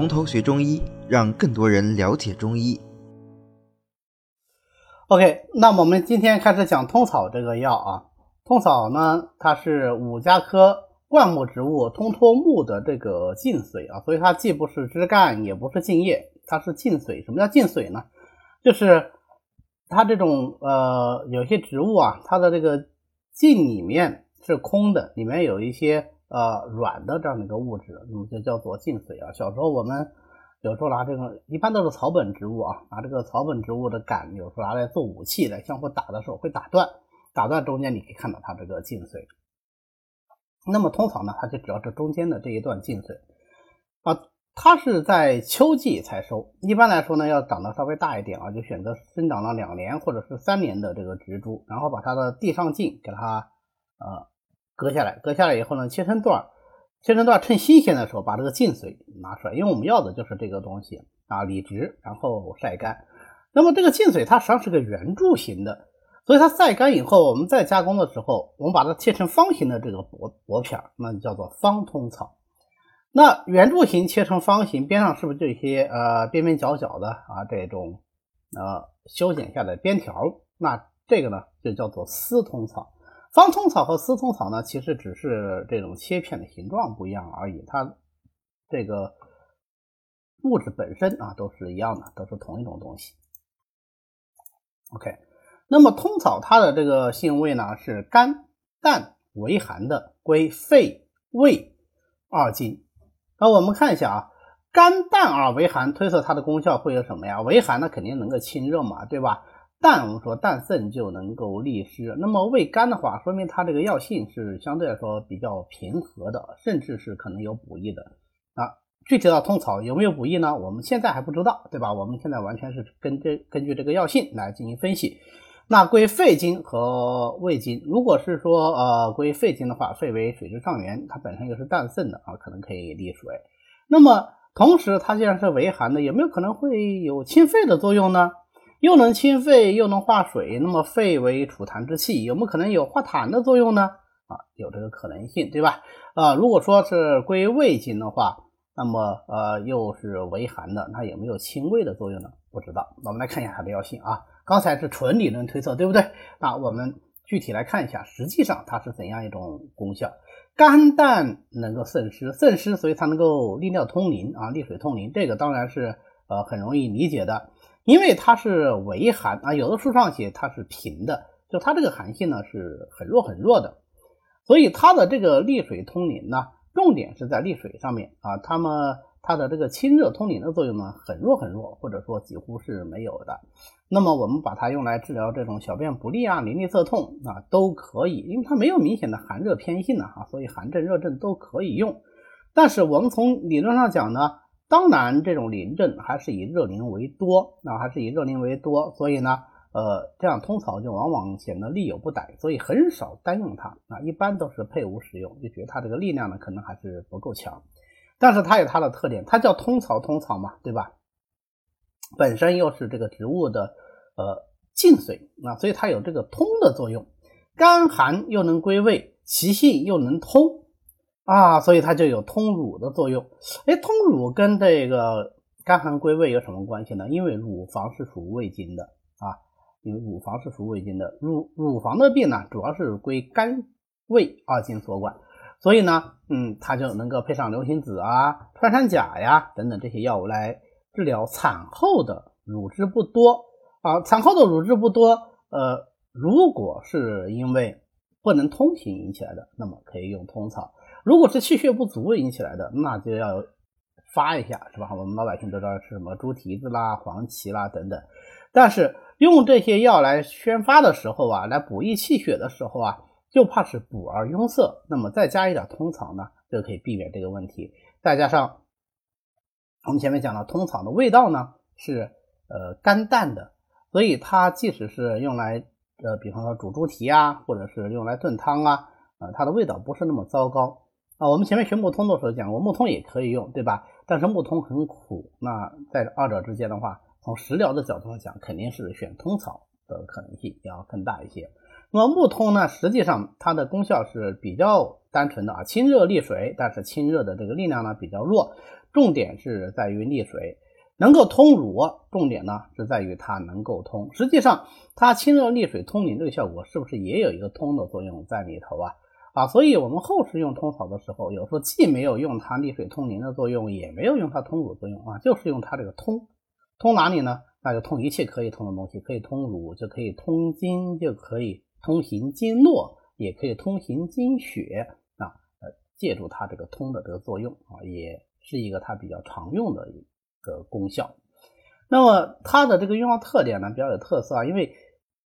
从头学中医，让更多人了解中医。OK，那我们今天开始讲通草这个药啊。通草呢，它是五加科灌木植物通脱木的这个浸髓啊，所以它既不是枝干，也不是茎叶，它是浸髓。什么叫浸髓呢？就是它这种呃，有些植物啊，它的这个茎里面是空的，里面有一些呃软的这样的一个物质，那么就叫做浸髓啊。小时候我们。有时候拿这个，一般都是草本植物啊，拿这个草本植物的杆，有时候拿来做武器来相互打的时候会打断，打断中间你可以看到它这个茎髓。那么通常呢，它就主要是中间的这一段茎髓啊，它是在秋季才收。一般来说呢，要长得稍微大一点啊，就选择生长了两年或者是三年的这个植株，然后把它的地上茎给它呃割下来，割下来以后呢，切成段儿。切成段儿，趁新鲜的时候把这个浸髓拿出来，因为我们要的就是这个东西啊，理直，然后晒干。那么这个浸髓它实际上是个圆柱形的，所以它晒干以后，我们再加工的时候，我们把它切成方形的这个薄薄片儿那就叫做方通草。那圆柱形切成方形，边上是不是就一些呃边边角角的啊这种呃修剪下的边条？那这个呢就叫做丝通草。方通草和丝通草呢，其实只是这种切片的形状不一样而已，它这个物质本身啊都是一样的，都是同一种东西。OK，那么通草它的这个性味呢是甘淡微寒的，归肺胃二经。那我们看一下啊，甘淡而微寒，推测它的功效会有什么呀？微寒呢肯定能够清热嘛，对吧？淡，我们说淡渗就能够利湿。那么味甘的话，说明它这个药性是相对来说比较平和的，甚至是可能有补益的啊。具体到通草有没有补益呢？我们现在还不知道，对吧？我们现在完全是根据根据这个药性来进行分析。那归肺经和胃经，如果是说呃归肺经的话，肺为水之上源，它本身又是淡渗的啊，可能可以利水。那么同时它既然是微寒的，有没有可能会有清肺的作用呢？又能清肺又能化水，那么肺为储痰之器，有没有可能有化痰的作用呢？啊，有这个可能性，对吧？啊，如果说是归胃经的话，那么呃又是为寒的，那有没有清胃的作用呢？不知道。我们来看一下它的药性啊。刚才是纯理论推测，对不对？那我们具体来看一下，实际上它是怎样一种功效？肝胆能够渗湿，渗湿所以它能够利尿通淋啊，利水通淋，这个当然是呃很容易理解的。因为它是微寒啊，有的书上写它是平的，就它这个寒性呢是很弱很弱的，所以它的这个利水通淋呢，重点是在利水上面啊。它们它的这个清热通淋的作用呢很弱很弱，或者说几乎是没有的。那么我们把它用来治疗这种小便不利啊、淋漓涩痛啊都可以，因为它没有明显的寒热偏性呢哈，所以寒症热症都可以用。但是我们从理论上讲呢。当然，这种淋症还是以热淋为多，那还是以热淋为多，所以呢，呃，这样通草就往往显得力有不逮，所以很少单用它啊，一般都是配伍使用，就觉得它这个力量呢可能还是不够强。但是它有它的特点，它叫通草，通草嘛，对吧？本身又是这个植物的呃浸髓啊，所以它有这个通的作用，甘寒又能归胃，其性又能通。啊，所以它就有通乳的作用。哎，通乳跟这个肝寒归胃有什么关系呢？因为乳房是属胃经的啊，因为乳房是属胃经的，乳乳房的病呢，主要是归肝胃二经所管，所以呢，嗯，它就能够配上流行子啊、穿山甲呀等等这些药物来治疗产后的乳汁不多啊。产后的乳汁不多，呃，如果是因为不能通行引起来的，那么可以用通草。如果是气血不足引起来的，那就要发一下，是吧？我们老百姓都知道是什么猪蹄子啦、黄芪啦等等。但是用这些药来宣发的时候啊，来补益气血的时候啊，就怕是补而壅塞。那么再加一点通草呢，就可以避免这个问题。再加上我们前面讲了，通草的味道呢是呃甘淡的，所以它即使是用来呃，比方说煮猪蹄啊，或者是用来炖汤啊，呃，它的味道不是那么糟糕。啊，我们前面学木通的时候讲过，木通也可以用，对吧？但是木通很苦，那在二者之间的话，从食疗的角度上讲，肯定是选通草的可能性要更大一些。那么木通呢，实际上它的功效是比较单纯的啊，清热利水，但是清热的这个力量呢比较弱。重点是在于利水。能够通乳，重点呢是在于它能够通。实际上，它清热利水通淋这个效果，是不是也有一个通的作用在里头啊？啊，所以我们后世用通草的时候，有时候既没有用它利水通淋的作用，也没有用它通乳作用啊，就是用它这个通。通哪里呢？那就通一切可以通的东西，可以通乳，就可以通经，就可以通行经络，也可以通行经血啊。呃，借助它这个通的这个作用啊，也是一个它比较常用的。一个功效，那么它的这个用药特点呢比较有特色啊，因为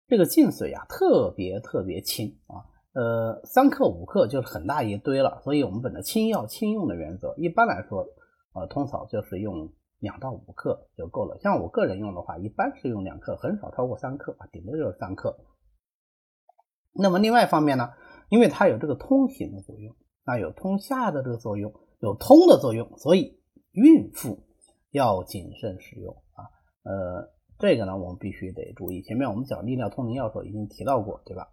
这个浸水啊特别特别轻啊，呃三克五克就是很大一堆了，所以我们本着轻药轻用的原则，一般来说呃通草就是用两到五克就够了。像我个人用的话，一般是用两克，很少超过三克啊，顶多就是三克。那么另外一方面呢，因为它有这个通行的作用，那有通下的这个作用，有通的作用，所以孕妇。要谨慎使用啊，呃，这个呢，我们必须得注意。前面我们讲利尿通淋药的时候已经提到过，对吧？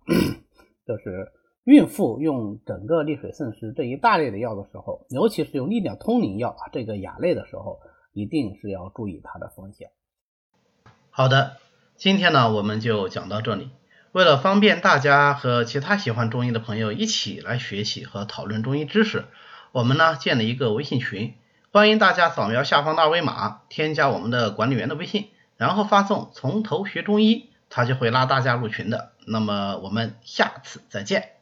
就是孕妇用整个利水渗湿这一大类的药的时候，尤其是用利尿通淋药啊这个亚类的时候，一定是要注意它的风险。好的，今天呢我们就讲到这里。为了方便大家和其他喜欢中医的朋友一起来学习和讨论中医知识，我们呢建了一个微信群。欢迎大家扫描下方的二维码，添加我们的管理员的微信，然后发送“从头学中医”，他就会拉大家入群的。那么我们下次再见。